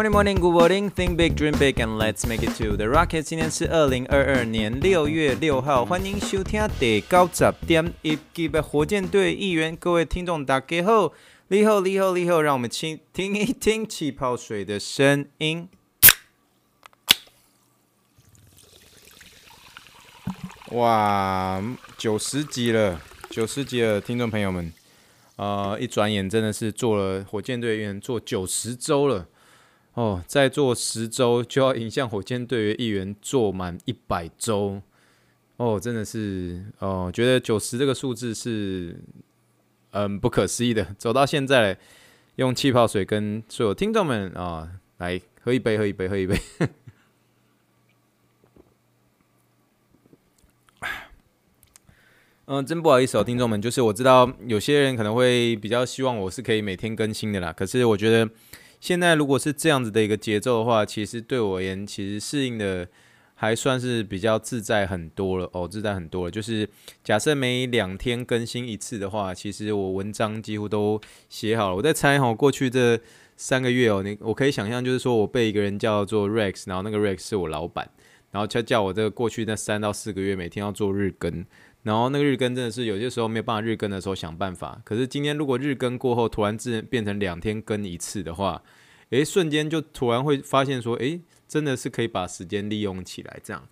Morning, morning, good morning. Think big, dream big, and let's make it to the rocket. 今天是二零二二年六月六号，欢迎收听第九十点一集的火箭队议员。各位听众大家好，你好，你好，你好，让我们听听一听气泡水的声音。哇，九十集了，九十集了，听众朋友们，呃，一转眼真的是做了火箭队预言做九十周了。哦，再做十周就要迎向火箭队的一员做满一百周哦，真的是哦，觉得九十这个数字是嗯不可思议的。走到现在，用气泡水跟所有听众们啊、来喝一杯，喝一杯，喝一杯。嗯，真不好意思哦，听众们，就是我知道有些人可能会比较希望我是可以每天更新的啦，可是我觉得。现在如果是这样子的一个节奏的话，其实对我而言，其实适应的还算是比较自在很多了哦，自在很多了。就是假设每两天更新一次的话，其实我文章几乎都写好了。我在猜哈，过去这三个月哦，你我可以想象，就是说我被一个人叫做 Rex，然后那个 Rex 是我老板，然后他叫我这个过去那三到四个月每天要做日更。然后那个日更真的是有些时候没有办法日更的时候想办法，可是今天如果日更过后突然自变成两天更一次的话，诶，瞬间就突然会发现说，诶，真的是可以把时间利用起来这样。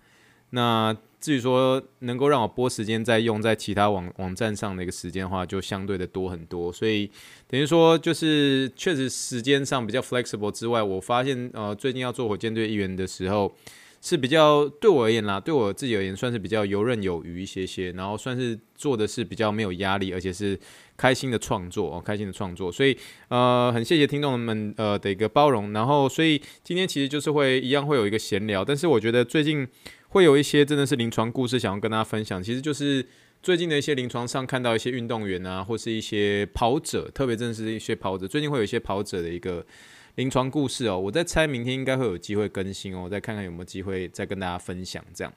那至于说能够让我播时间再用在其他网网站上的一个时间的话，就相对的多很多。所以等于说就是确实时间上比较 flexible 之外，我发现呃最近要做火箭队议员的时候。是比较对我而言啦，对我自己而言算是比较游刃有余一些些，然后算是做的是比较没有压力，而且是开心的创作哦，开心的创作，所以呃很谢谢听众们呃的一个包容，然后所以今天其实就是会一样会有一个闲聊，但是我觉得最近会有一些真的是临床故事想要跟大家分享，其实就是最近的一些临床上看到一些运动员啊，或是一些跑者，特别真的是一些跑者，最近会有一些跑者的一个。临床故事哦，我在猜明天应该会有机会更新哦，再看看有没有机会再跟大家分享这样。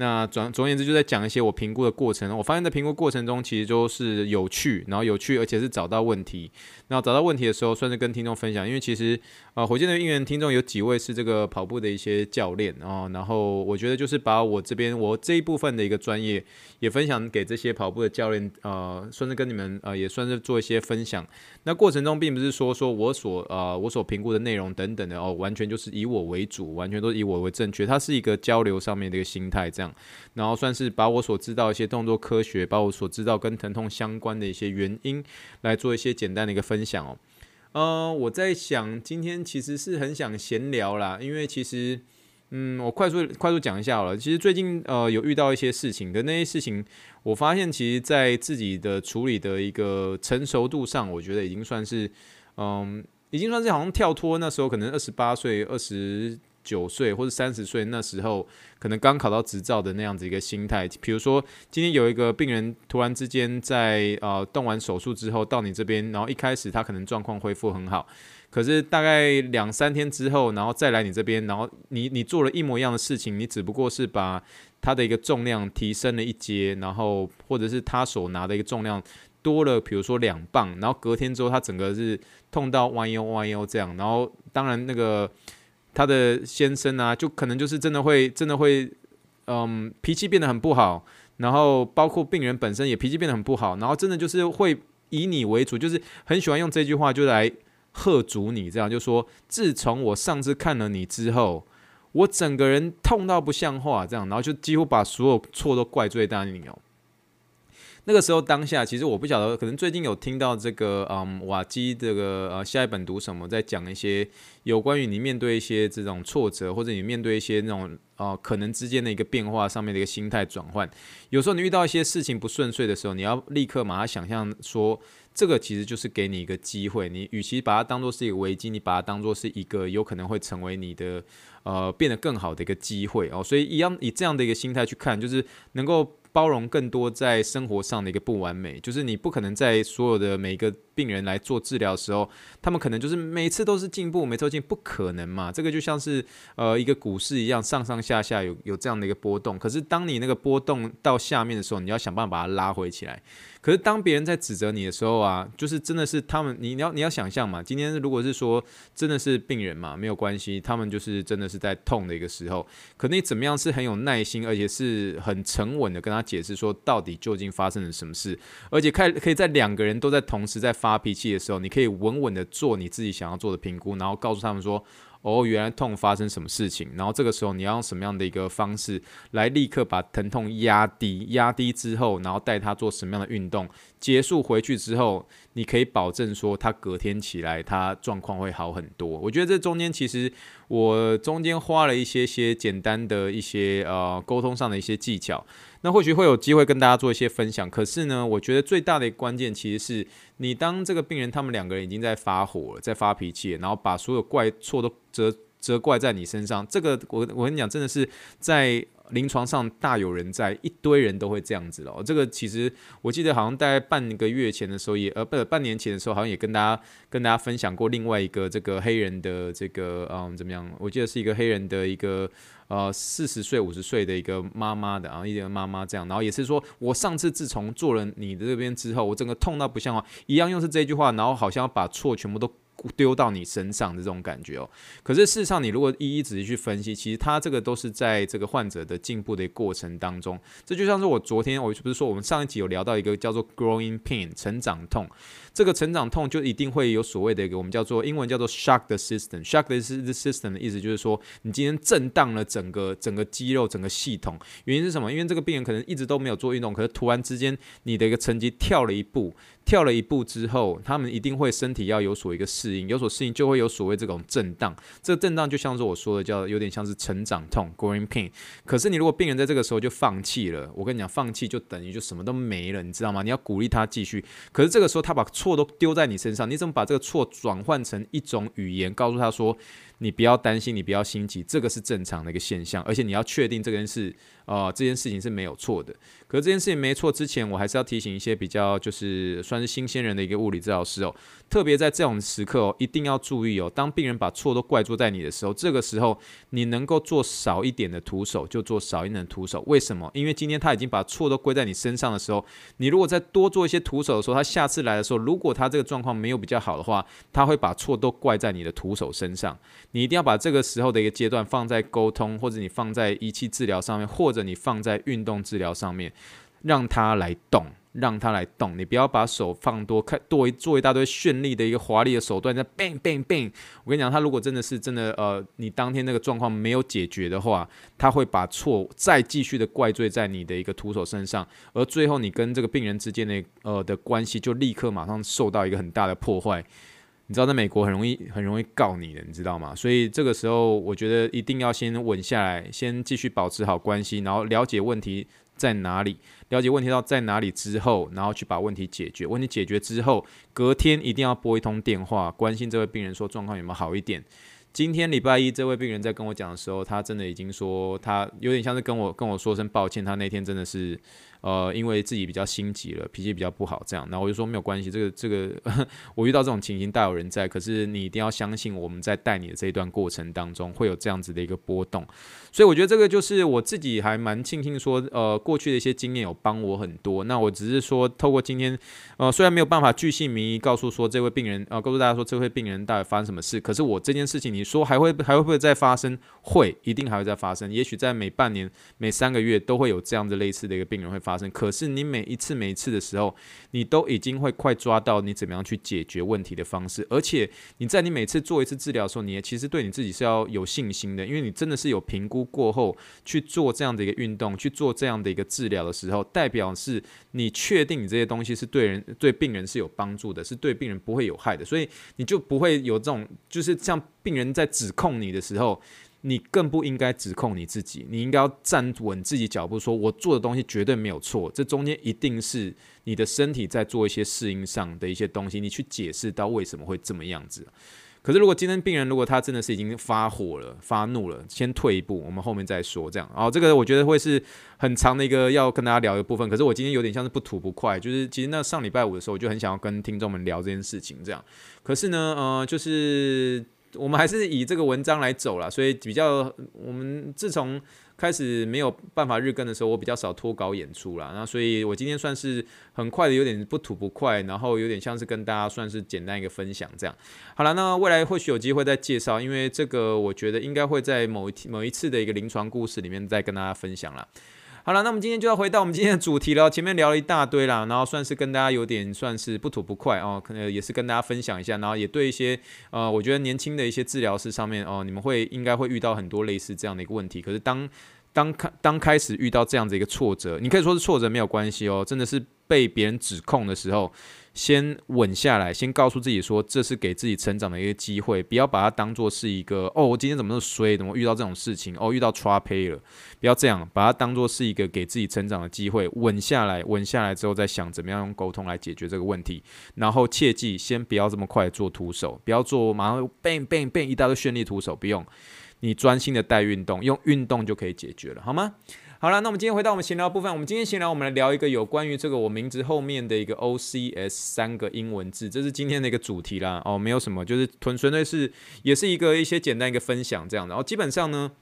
那总总而言之，就在讲一些我评估的过程。我发现，在评估过程中，其实都是有趣，然后有趣，而且是找到问题。然后找到问题的时候，算是跟听众分享。因为其实，呃，火箭的应援听众有几位是这个跑步的一些教练哦。然后我觉得，就是把我这边我这一部分的一个专业，也分享给这些跑步的教练，呃，算是跟你们呃，也算是做一些分享。那过程中，并不是说说我所呃我所评估的内容等等的哦，完全就是以我为主，完全都是以我为正确。它是一个交流上面的一个心态这样。然后算是把我所知道一些动作科学，把我所知道跟疼痛相关的一些原因，来做一些简单的一个分享哦。呃，我在想今天其实是很想闲聊啦，因为其实，嗯，我快速快速讲一下好了。其实最近呃有遇到一些事情的那些事情，我发现其实在自己的处理的一个成熟度上，我觉得已经算是，嗯，已经算是好像跳脱那时候可能二十八岁二十。九岁或者三十岁那时候，可能刚考到执照的那样子一个心态。比如说，今天有一个病人突然之间在呃动完手术之后到你这边，然后一开始他可能状况恢复很好，可是大概两三天之后，然后再来你这边，然后你你做了一模一样的事情，你只不过是把他的一个重量提升了一阶，然后或者是他所拿的一个重量多了，比如说两磅，然后隔天之后他整个是痛到弯腰弯腰这样，然后当然那个。他的先生啊，就可能就是真的会，真的会，嗯，脾气变得很不好，然后包括病人本身也脾气变得很不好，然后真的就是会以你为主，就是很喜欢用这句话就来喝阻你，这样就说，自从我上次看了你之后，我整个人痛到不像话，这样，然后就几乎把所有错都怪罪在你哦。那个时候当下，其实我不晓得，可能最近有听到这个，嗯，瓦基这个呃，下一本读什么，在讲一些有关于你面对一些这种挫折，或者你面对一些那种呃可能之间的一个变化上面的一个心态转换。有时候你遇到一些事情不顺遂的时候，你要立刻把它想象说，这个其实就是给你一个机会。你与其把它当做是一个危机，你把它当做是一个有可能会成为你的呃变得更好的一个机会哦。所以一样以这样的一个心态去看，就是能够。包容更多在生活上的一个不完美，就是你不可能在所有的每一个病人来做治疗的时候，他们可能就是每次都是进步，每次进，不可能嘛。这个就像是呃一个股市一样，上上下下有有这样的一个波动。可是当你那个波动到下面的时候，你要想办法把它拉回起来。可是当别人在指责你的时候啊，就是真的是他们，你你要你要想象嘛，今天如果是说真的是病人嘛，没有关系，他们就是真的是在痛的一个时候，可你怎么样是很有耐心，而且是很沉稳的跟他解释说到底究竟发生了什么事，而且可可以在两个人都在同时在发发脾气的时候，你可以稳稳的做你自己想要做的评估，然后告诉他们说。哦，原来痛发生什么事情？然后这个时候你要用什么样的一个方式来立刻把疼痛压低？压低之后，然后带他做什么样的运动？结束回去之后，你可以保证说他隔天起来他状况会好很多。我觉得这中间其实我中间花了一些些简单的一些呃沟通上的一些技巧。那或许会有机会跟大家做一些分享，可是呢，我觉得最大的一个关键其实是你当这个病人他们两个人已经在发火了，在发脾气，然后把所有怪错都责责怪在你身上，这个我我跟你讲，真的是在临床上大有人在，一堆人都会这样子了。这个其实我记得好像大概半个月前的时候也呃不半年前的时候，好像也跟大家跟大家分享过另外一个这个黑人的这个嗯怎么样？我记得是一个黑人的一个。呃，四十岁、五十岁的一个妈妈的，然后一个妈妈这样，然后也是说，我上次自从做了你的这边之后，我整个痛到不像话，一样又是这句话，然后好像要把错全部都丢到你身上的这种感觉哦。可是事实上，你如果一一仔细去分析，其实他这个都是在这个患者的进步的过程当中。这就像是我昨天，我不是说我们上一集有聊到一个叫做 growing pain 成长痛。这个成长痛就一定会有所谓的一个我们叫做英文叫做 shock the system。shock the system 的意思就是说，你今天震荡了整个整个肌肉整个系统。原因是什么？因为这个病人可能一直都没有做运动，可是突然之间你的一个成绩跳了一步，跳了一步之后，他们一定会身体要有所一个适应，有所适应就会有所谓这种震荡。这个震荡就像是我说的，叫有点像是成长痛 （growing pain）。可是你如果病人在这个时候就放弃了，我跟你讲，放弃就等于就什么都没了，你知道吗？你要鼓励他继续。可是这个时候他把错都丢在你身上，你怎么把这个错转换成一种语言，告诉他说，你不要担心，你不要心急，这个是正常的一个现象，而且你要确定这件事，呃，这件事情是没有错的。可是这件事情没错之前，我还是要提醒一些比较就是算是新鲜人的一个物理治疗师哦，特别在这种时刻哦，一定要注意哦。当病人把错都怪罪在你的时候，这个时候你能够做少一点的徒手，就做少一点的徒手。为什么？因为今天他已经把错都归在你身上的时候，你如果再多做一些徒手的时候，他下次来的时候，如果他这个状况没有比较好的话，他会把错都怪在你的徒手身上。你一定要把这个时候的一个阶段放在沟通，或者你放在仪器治疗上面，或者你放在运动治疗上面。让他来动，让他来动。你不要把手放多，看多一做一大堆绚丽的一个华丽的手段，在 bang bang bang。我跟你讲，他如果真的是真的，呃，你当天那个状况没有解决的话，他会把错再继续的怪罪在你的一个徒手身上，而最后你跟这个病人之间的呃的关系就立刻马上受到一个很大的破坏。你知道，在美国很容易很容易告你的，你知道吗？所以这个时候，我觉得一定要先稳下来，先继续保持好关系，然后了解问题在哪里。了解问题到在哪里之后，然后去把问题解决。问题解决之后，隔天一定要拨一通电话，关心这位病人说状况有没有好一点。今天礼拜一，这位病人在跟我讲的时候，他真的已经说他有点像是跟我跟我说声抱歉，他那天真的是。呃，因为自己比较心急了，脾气比较不好，这样，然后我就说没有关系，这个这个 我遇到这种情形大有人在，可是你一定要相信我们在带你的这一段过程当中会有这样子的一个波动，所以我觉得这个就是我自己还蛮庆幸说，呃，过去的一些经验有帮我很多。那我只是说透过今天，呃，虽然没有办法巨细靡遗告诉说这位病人，呃，告诉大家说这位病人到底发生什么事，可是我这件事情你说还会还会不会再发生？会，一定还会再发生，也许在每半年、每三个月都会有这样子类似的一个病人会发。发生，可是你每一次每一次的时候，你都已经会快抓到你怎么样去解决问题的方式，而且你在你每次做一次治疗的时候，你也其实对你自己是要有信心的，因为你真的是有评估过后去做这样的一个运动，去做这样的一个治疗的时候，代表是你确定你这些东西是对人对病人是有帮助的，是对病人不会有害的，所以你就不会有这种就是像病人在指控你的时候。你更不应该指控你自己，你应该要站稳自己脚步，说我做的东西绝对没有错，这中间一定是你的身体在做一些适应上的一些东西，你去解释到为什么会这么样子。可是如果今天病人如果他真的是已经发火了、发怒了，先退一步，我们后面再说。这样，然后这个我觉得会是很长的一个要跟大家聊的部分。可是我今天有点像是不吐不快，就是其实那上礼拜五的时候，我就很想要跟听众们聊这件事情。这样，可是呢，呃，就是我们还是以这个文章来走了，所以比较我们自从。开始没有办法日更的时候，我比较少脱稿演出啦。那所以我今天算是很快的，有点不吐不快，然后有点像是跟大家算是简单一个分享这样。好了，那未来或许有机会再介绍，因为这个我觉得应该会在某一某一次的一个临床故事里面再跟大家分享啦。好了，那我们今天就要回到我们今天的主题了。前面聊了一大堆啦，然后算是跟大家有点算是不吐不快哦，可能也是跟大家分享一下，然后也对一些呃，我觉得年轻的一些治疗师上面哦，你们会应该会遇到很多类似这样的一个问题。可是当当开当开始遇到这样子一个挫折，你可以说是挫折没有关系哦，真的是被别人指控的时候。先稳下来，先告诉自己说，这是给自己成长的一个机会，不要把它当做是一个哦，我今天怎么那么衰，怎么遇到这种事情哦，遇到 trouble 了，不要这样，把它当做是一个给自己成长的机会，稳下来，稳下来之后再想怎么样用沟通来解决这个问题，然后切记先不要这么快做徒手，不要做马上 bang bang bang 一大堆绚丽徒手，不用，你专心的带运动，用运动就可以解决了，好吗？好了，那我们今天回到我们闲聊部分。我们今天闲聊，我们来聊一个有关于这个我名字后面的一个 OCS 三个英文字，这是今天的一个主题啦。哦，没有什么，就是纯纯粹是也是一个一些简单一个分享这样的。然后基本上呢，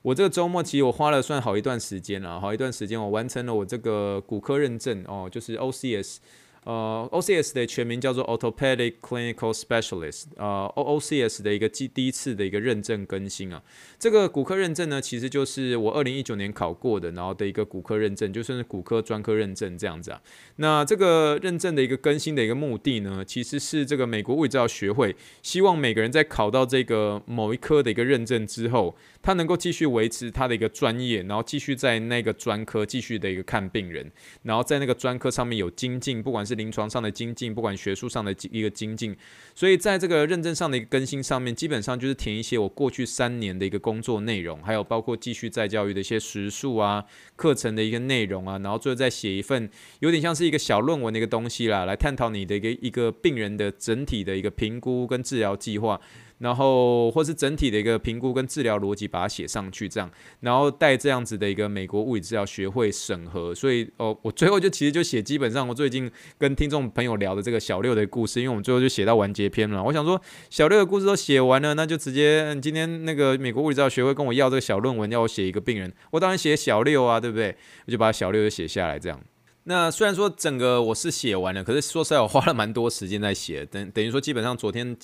我这个周末其实我花了算好一段时间了，好一段时间我完成了我这个骨科认证哦，就是 OCS。呃，OCS 的全名叫做 Orthopedic Clinical Specialist，呃，OOCS 的一个第第一次的一个认证更新啊。这个骨科认证呢，其实就是我二零一九年考过的，然后的一个骨科认证，就算是骨科专科认证这样子啊。那这个认证的一个更新的一个目的呢，其实是这个美国物理治疗学会希望每个人在考到这个某一科的一个认证之后，他能够继续维持他的一个专业，然后继续在那个专科继续的一个看病人，然后在那个专科上面有精进，不管是临床上的精进，不管学术上的一个精进，所以在这个认证上的一个更新上面，基本上就是填一些我过去三年的一个工作内容，还有包括继续再教育的一些时数啊、课程的一个内容啊，然后最后再写一份有点像是一个小论文的一个东西啦，来探讨你的一个一个病人的整体的一个评估跟治疗计划。然后，或是整体的一个评估跟治疗逻辑，把它写上去，这样，然后带这样子的一个美国物理治疗学会审核。所以，哦，我最后就其实就写，基本上我最近跟听众朋友聊的这个小六的故事，因为我们最后就写到完结篇了。我想说，小六的故事都写完了，那就直接今天那个美国物理治疗学会跟我要这个小论文，要我写一个病人，我当然写小六啊，对不对？我就把小六就写下来，这样。那虽然说整个我是写完了，可是说实在，我花了蛮多时间在写，等等于说基本上昨天。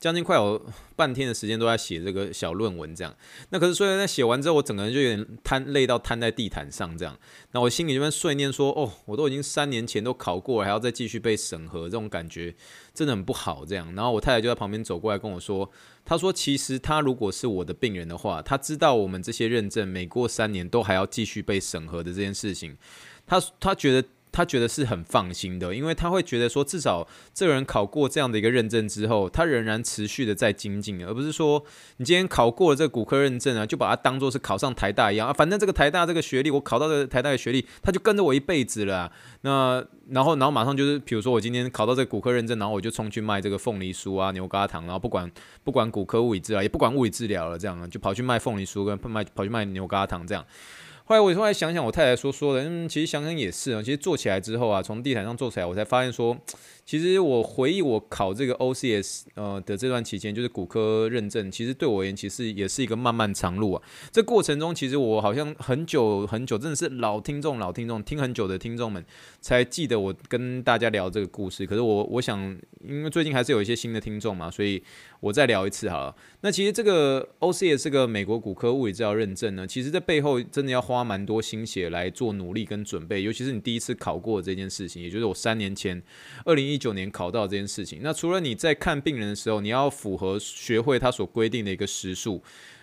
将近快有半天的时间都在写这个小论文，这样。那可是，虽然在写完之后，我整个人就有点瘫，累到瘫在地毯上，这样。那我心里就在碎念说：“哦，我都已经三年前都考过了，还要再继续被审核，这种感觉真的很不好。”这样。然后我太太就在旁边走过来跟我说：“她说，其实她如果是我的病人的话，她知道我们这些认证每过三年都还要继续被审核的这件事情，她她觉得。”他觉得是很放心的，因为他会觉得说，至少这个人考过这样的一个认证之后，他仍然持续的在精进，而不是说你今天考过了这个骨科认证啊，就把它当做是考上台大一样啊，反正这个台大这个学历，我考到这个台大的学历，他就跟着我一辈子了啊。那然后然后马上就是，比如说我今天考到这个骨科认证，然后我就冲去卖这个凤梨酥啊、牛轧糖，然后不管不管骨科物理治疗，也不管物理治疗了，这样就跑去卖凤梨酥跟卖跑去卖牛轧糖这样。后来我后来想想，我太太说说的，嗯，其实想想也是啊。其实做起来之后啊，从地毯上做起来，我才发现说，其实我回忆我考这个 OCS 呃的这段期间，就是骨科认证，其实对我而言，其实也是一个漫漫长路啊。这过程中，其实我好像很久很久，真的是老听众老听众，听很久的听众们才记得我跟大家聊这个故事。可是我我想，因为最近还是有一些新的听众嘛，所以我再聊一次好了。那其实这个 OCS 这个美国骨科物理治疗认证呢，其实在背后真的要花。花蛮多心血来做努力跟准备，尤其是你第一次考过这件事情，也就是我三年前，二零一九年考到这件事情。那除了你在看病人的时候，你要符合学会他所规定的一个时数，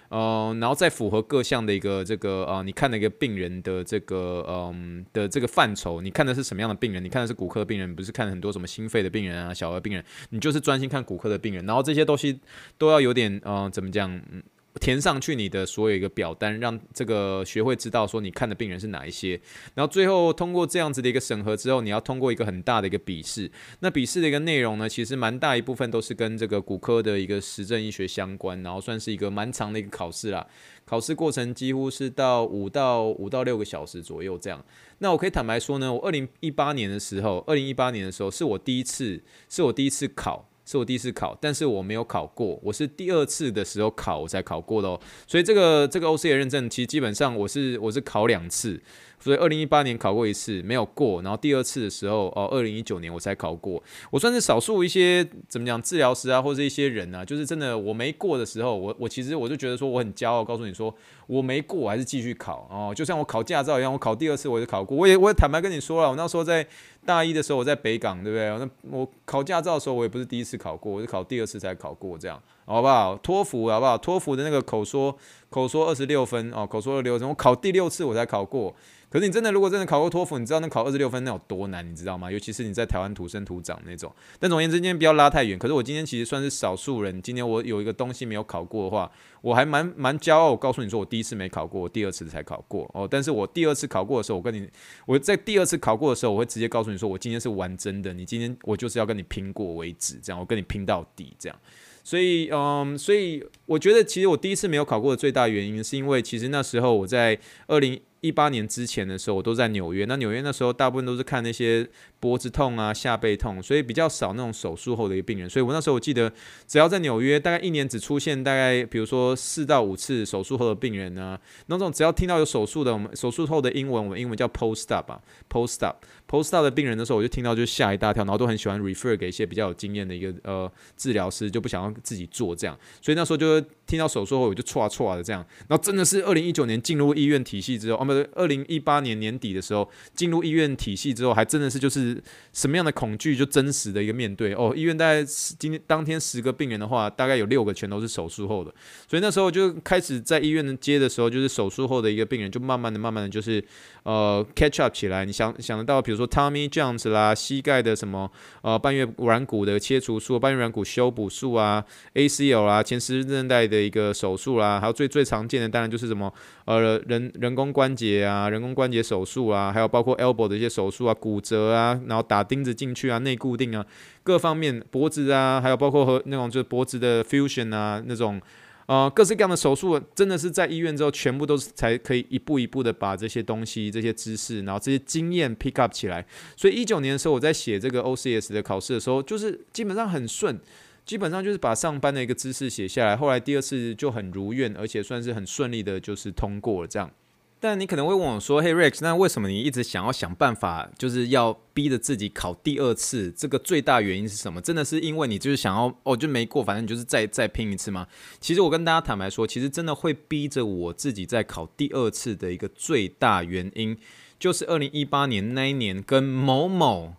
呃，然后再符合各项的一个这个呃，你看的一个病人的这个嗯、的这个范畴，你看的是什么样的病人？你看的是骨科病人，不是看很多什么心肺的病人啊、小儿病人，你就是专心看骨科的病人。然后这些东西都要有点呃，怎么讲？嗯。填上去你的所有一个表单，让这个学会知道说你看的病人是哪一些，然后最后通过这样子的一个审核之后，你要通过一个很大的一个笔试。那笔试的一个内容呢，其实蛮大一部分都是跟这个骨科的一个实证医学相关，然后算是一个蛮长的一个考试啦。考试过程几乎是到五到五到六个小时左右这样。那我可以坦白说呢，我二零一八年的时候，二零一八年的时候是我第一次，是我第一次考。是我第一次考，但是我没有考过，我是第二次的时候考我才考过的哦。所以这个这个 OCA 认证，其实基本上我是我是考两次。所以二零一八年考过一次没有过，然后第二次的时候哦，二零一九年我才考过。我算是少数一些怎么讲治疗师啊，或者一些人啊，就是真的我没过的时候，我我其实我就觉得说我很骄傲，告诉你说我没过，我还是继续考哦。就像我考驾照一样，我考第二次我就考过。我也我也坦白跟你说了，我那时候在大一的时候我在北港，对不对？那我考驾照的时候我也不是第一次考过，我是考第二次才考过这样，好不好？托福好不好？托福的那个口说口说二十六分哦，口说二十六分，我考第六次我才考过。可是你真的，如果真的考过托福，你知道那考二十六分那有多难，你知道吗？尤其是你在台湾土生土长那种。但总而言之，今天不要拉太远。可是我今天其实算是少数人，今天我有一个东西没有考过的话，我还蛮蛮骄傲。我告诉你说，我第一次没考过，我第二次才考过哦。但是我第二次考过的时候，我跟你，我在第二次考过的时候，我会直接告诉你说，我今天是玩真的。你今天我就是要跟你拼过为止，这样我跟你拼到底，这样。所以，嗯，所以我觉得，其实我第一次没有考过的最大原因，是因为其实那时候我在二零。一八年之前的时候，我都在纽约。那纽约那时候大部分都是看那些脖子痛啊、下背痛，所以比较少那种手术后的一个病人。所以我那时候我记得，只要在纽约，大概一年只出现大概比如说四到五次手术后的病人呢。那种只要听到有手术的，我们手术后的英文，我们英文叫 post-op 啊，post-op。post-op 的病人的时候，我就听到就吓一大跳，然后都很喜欢 refer 给一些比较有经验的一个呃治疗师，就不想要自己做这样。所以那时候就听到手术后，我就唰唰的这样。然后真的是二零一九年进入医院体系之后，哦二零一八年年底的时候进入医院体系之后，还真的是就是什么样的恐惧就真实的一个面对哦。医院大概今天当天十个病人的话，大概有六个全都是手术后的，所以那时候就开始在医院接的时候，就是手术后的一个病人，就慢慢的、慢慢的就是呃 catch up 起来。你想想得到，比如说 Tommy John 啦，膝盖的什么呃半月软骨的切除术、半月软骨修补术啊，ACL 啊，前十字韧带的一个手术啦，还有最最常见的当然就是什么呃人人工关节。啊，人工关节手术啊，还有包括 elbow 的一些手术啊，骨折啊，然后打钉子进去啊，内固定啊，各方面脖子啊，还有包括和那种就是脖子的 fusion 啊，那种呃各式各样的手术，真的是在医院之后，全部都是才可以一步一步的把这些东西、这些知识，然后这些经验 pick up 起来。所以一九年的时候，我在写这个 OCS 的考试的时候，就是基本上很顺，基本上就是把上班的一个知识写下来。后来第二次就很如愿，而且算是很顺利的，就是通过了这样。但你可能会问我说：“嘿，Rex，那为什么你一直想要想办法，就是要逼着自己考第二次？这个最大原因是什么？真的是因为你就是想要哦，就没过，反正你就是再再拼一次吗？其实我跟大家坦白说，其实真的会逼着我自己再考第二次的一个最大原因，就是二零一八年那一年跟某某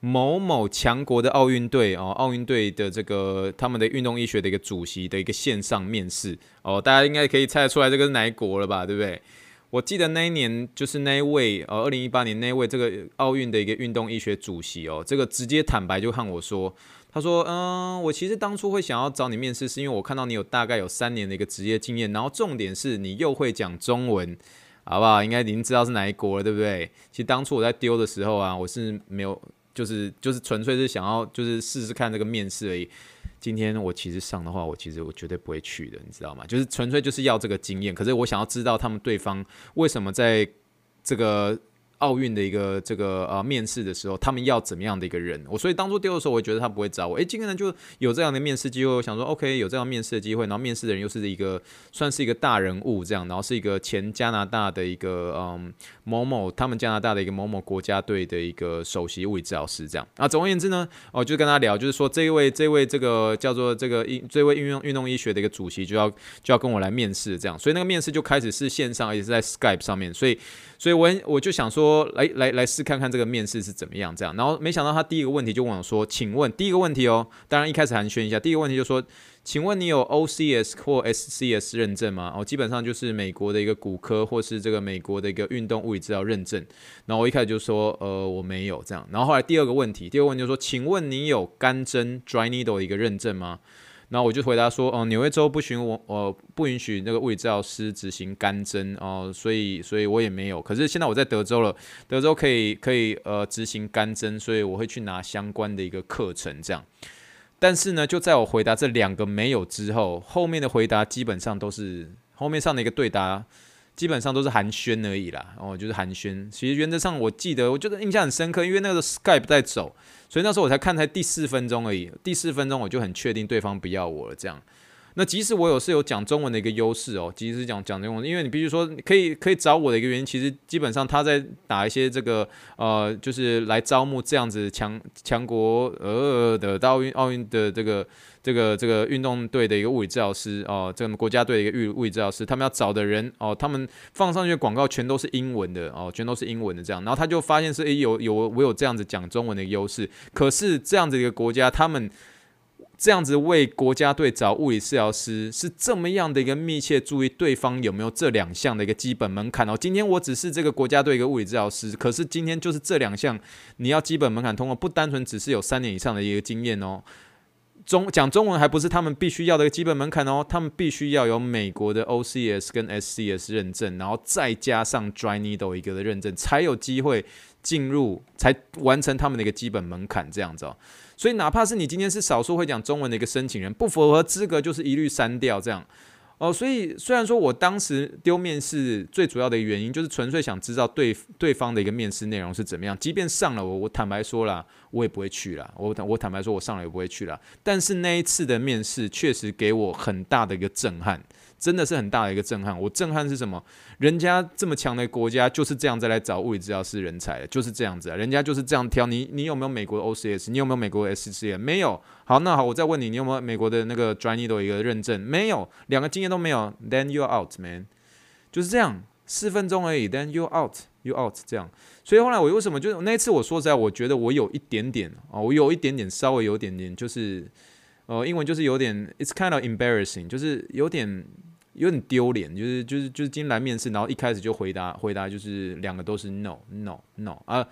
某某强国的奥运队哦，奥运队的这个他们的运动医学的一个主席的一个线上面试哦，大家应该可以猜得出来这个是哪一国了吧？对不对？”我记得那一年就是那一位呃，二零一八年那一位这个奥运的一个运动医学主席哦，这个直接坦白就和我说，他说，嗯，我其实当初会想要找你面试，是因为我看到你有大概有三年的一个职业经验，然后重点是你又会讲中文，好不好？应该已经知道是哪一国了，对不对？其实当初我在丢的时候啊，我是没有，就是就是纯粹是想要就是试试看这个面试而已。今天我其实上的话，我其实我绝对不会去的，你知道吗？就是纯粹就是要这个经验，可是我想要知道他们对方为什么在这个。奥运的一个这个呃面试的时候，他们要怎么样的一个人？我所以当初丢的时候，我觉得他不会找我。诶，今个人就有这样的面试机会，我想说 OK，有这样面试的机会，然后面试的人又是一个算是一个大人物这样，然后是一个前加拿大的一个嗯某某他们加拿大的一个某某国家队的一个首席物理治疗师这样啊。总而言之呢，我就跟他聊，就是说这一位这位这个叫做这个运这位运用运动医学的一个主席就要就要跟我来面试这样，所以那个面试就开始是线上，而且是在 Skype 上面，所以。所以我我就想说，说来来来试看看这个面试是怎么样这样，然后没想到他第一个问题就问我说，请问第一个问题哦，当然一开始寒暄一下，第一个问题就说，请问你有 OCS 或 SCS 认证吗？哦，基本上就是美国的一个骨科或是这个美国的一个运动物理治疗认证。然后我一开始就说，呃，我没有这样。然后后来第二个问题，第二个问题就说，请问你有干针 dry needle 的一个认证吗？那我就回答说，哦，纽约州不许我，呃，不允许那个物理治疗师执行干针哦，所以，所以我也没有。可是现在我在德州了，德州可以，可以，呃，执行干针，所以我会去拿相关的一个课程，这样。但是呢，就在我回答这两个没有之后，后面的回答基本上都是后面上的一个对答。基本上都是寒暄而已啦，哦，就是寒暄。其实原则上，我记得，我觉得印象很深刻，因为那个 Skype 在走，所以那时候我才看才第四分钟而已。第四分钟我就很确定对方不要我了，这样。那即使我有是有讲中文的一个优势哦，即使讲讲中文，因为你必须说可以可以找我的一个原因，其实基本上他在打一些这个呃，就是来招募这样子强强国呃的奥运奥运的这个这个这个运动队的一个物理治疗师哦，这个国家队的一个物物理治疗师，他们要找的人哦，他们放上去的广告全都是英文的哦，全都是英文的这样，然后他就发现是诶有有我有这样子讲中文的优势，可是这样子一个国家他们。这样子为国家队找物理治疗师是这么样的一个密切注意对方有没有这两项的一个基本门槛哦。今天我只是这个国家队一个物理治疗师，可是今天就是这两项你要基本门槛通过，不单纯只是有三年以上的一个经验哦。中讲中文还不是他们必须要的一个基本门槛哦，他们必须要有美国的 OCS 跟 SCS 认证，然后再加上 Dry Needle 一个的认证，才有机会进入，才完成他们的一个基本门槛这样子哦。所以，哪怕是你今天是少数会讲中文的一个申请人，不符合资格就是一律删掉这样。哦，所以虽然说我当时丢面试最主要的原因就是纯粹想知道对对方的一个面试内容是怎么样，即便上了我，我坦白说了，我也不会去了。我坦我坦白说，我上了也不会去了。但是那一次的面试确实给我很大的一个震撼。真的是很大的一个震撼。我震撼是什么？人家这么强的国家就是这样子来找物理治疗师人才的，就是这样子啊。人家就是这样挑你。你有没有美国的 OCS？你有没有美国的 SCS？没有。好，那好，我再问你，你有没有美国的那个专业的一个认证？没有，两个经验都没有。Then you out, man。就是这样，四分钟而已。Then you out, you out。这样。所以后来我为什么就是那一次我说实在，我觉得我有一点点啊，我有一点点稍微有点点，就是呃，英文就是有点，it's kind of embarrassing，就是有点。有点丢脸，就是就是就是今天来面试，然后一开始就回答回答就是两个都是 no no no 啊，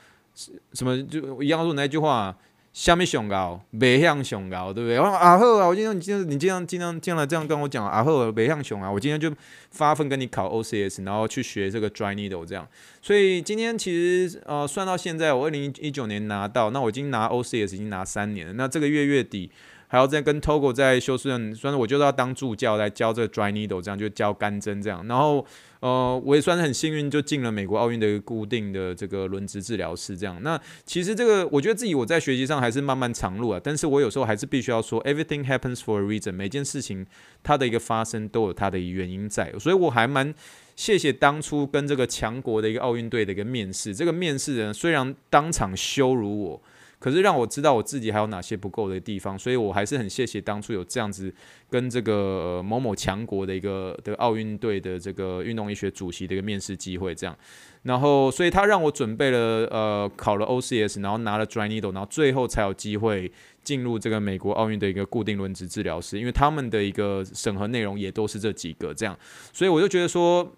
什么就一样说那句话，下面熊高，北向熊高，对不对？啊好啊，我今天你今天你今天今天进来这样跟我讲啊好，北向熊啊，我今天就发奋跟你考 OCS，然后去学这个 Dry Needle 这样。所以今天其实呃算到现在，我二零一九年拿到，那我已经拿 OCS 已经拿三年了，那这个月月底。还要再跟 Togo 在休斯顿，虽然我就是要当助教来教这个 Dry Needle，这样就教干针这样。然后，呃，我也算是很幸运，就进了美国奥运的一个固定的这个轮值治疗师这样。那其实这个，我觉得自己我在学习上还是漫漫长路啊。但是我有时候还是必须要说，Everything happens for a reason，每件事情它的一个发生都有它的原因在。所以我还蛮谢谢当初跟这个强国的一个奥运队的一个面试。这个面试人虽然当场羞辱我。可是让我知道我自己还有哪些不够的地方，所以我还是很谢谢当初有这样子跟这个某某强国的一个的奥运队的这个运动医学主席的一个面试机会，这样，然后所以他让我准备了呃考了 OCS，然后拿了 Dry Needle，然后最后才有机会进入这个美国奥运的一个固定轮值治疗师，因为他们的一个审核内容也都是这几个这样，所以我就觉得说。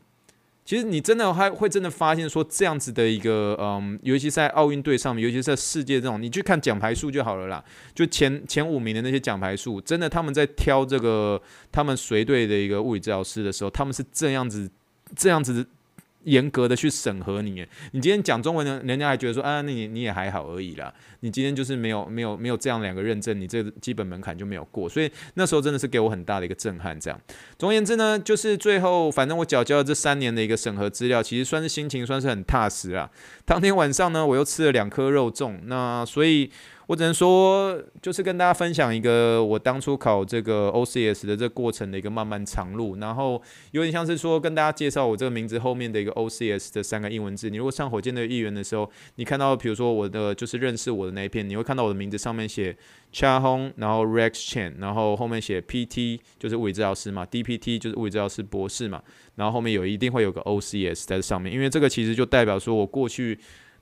其实你真的还会真的发现说这样子的一个嗯，尤其在奥运队上面，尤其是在世界这种，你去看奖牌数就好了啦。就前前五名的那些奖牌数，真的他们在挑这个他们随队的一个物理治疗师的时候，他们是这样子这样子严格的去审核你。你今天讲中文呢，人家还觉得说啊，那你你也还好而已啦。你今天就是没有没有没有这样两个认证，你这基本门槛就没有过，所以那时候真的是给我很大的一个震撼。这样，总而言之呢，就是最后反正我缴交了这三年的一个审核资料，其实算是心情算是很踏实啦。当天晚上呢，我又吃了两颗肉粽，那所以。我只能说，就是跟大家分享一个我当初考这个 OCS 的这过程的一个漫漫长路，然后有点像是说跟大家介绍我这个名字后面的一个 OCS 的三个英文字。你如果上火箭队议员的时候，你看到比如说我的就是认识我的那一篇，你会看到我的名字上面写 Cha Hong，然后 Rex Chen，然后后面写 PT 就是物理治疗师嘛，DPT 就是物理治疗师博士嘛，然后后面有一定会有个 OCS 在这上面，因为这个其实就代表说我过去。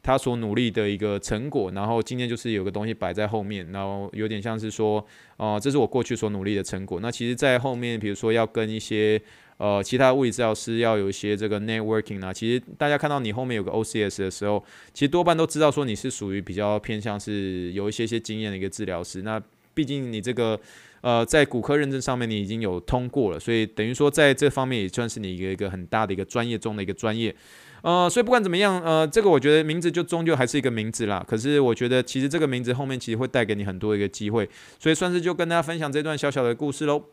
他所努力的一个成果，然后今天就是有个东西摆在后面，然后有点像是说，哦、这是我过去所努力的成果。那其实，在后面，比如说要跟一些呃其他物理治疗师要有一些这个 networking 啊，其实大家看到你后面有个 OCS 的时候，其实多半都知道说你是属于比较偏向是有一些些经验的一个治疗师。那毕竟你这个呃在骨科认证上面你已经有通过了，所以等于说在这方面也算是你一个一个很大的一个专业中的一个专业。呃，所以不管怎么样，呃，这个我觉得名字就终究还是一个名字啦。可是我觉得其实这个名字后面其实会带给你很多一个机会，所以算是就跟大家分享这段小小的故事喽。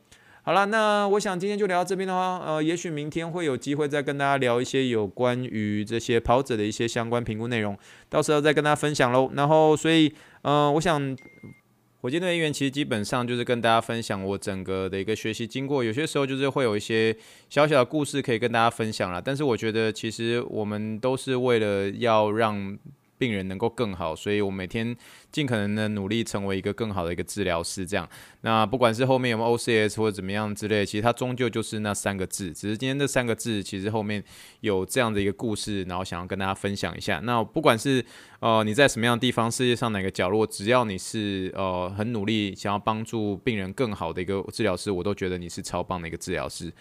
好了，那我想今天就聊到这边的话，呃，也许明天会有机会再跟大家聊一些有关于这些跑者的一些相关评估内容，到时候再跟大家分享喽。然后，所以，呃，我想。火箭队员其实基本上就是跟大家分享我整个的一个学习经过，有些时候就是会有一些小小的故事可以跟大家分享啦。但是我觉得其实我们都是为了要让。病人能够更好，所以我每天尽可能的努力成为一个更好的一个治疗师。这样，那不管是后面有没有 OCS 或者怎么样之类，其实它终究就是那三个字。只是今天这三个字，其实后面有这样的一个故事，然后想要跟大家分享一下。那不管是呃你在什么样的地方，世界上哪个角落，只要你是呃很努力想要帮助病人更好的一个治疗师，我都觉得你是超棒的一个治疗师。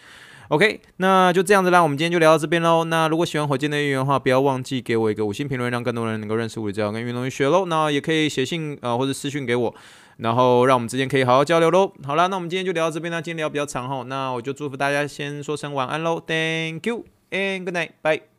OK，那就这样子啦，我们今天就聊到这边喽。那如果喜欢火箭队员的话，不要忘记给我一个五星评论，让更多人能够认识物理治疗跟运动员学喽。那也可以写信啊、或者私讯给我，然后让我们之间可以好好交流喽。好啦，那我们今天就聊到这边啦。今天聊比较长哈，那我就祝福大家先说声晚安喽。Thank you and good night，bye。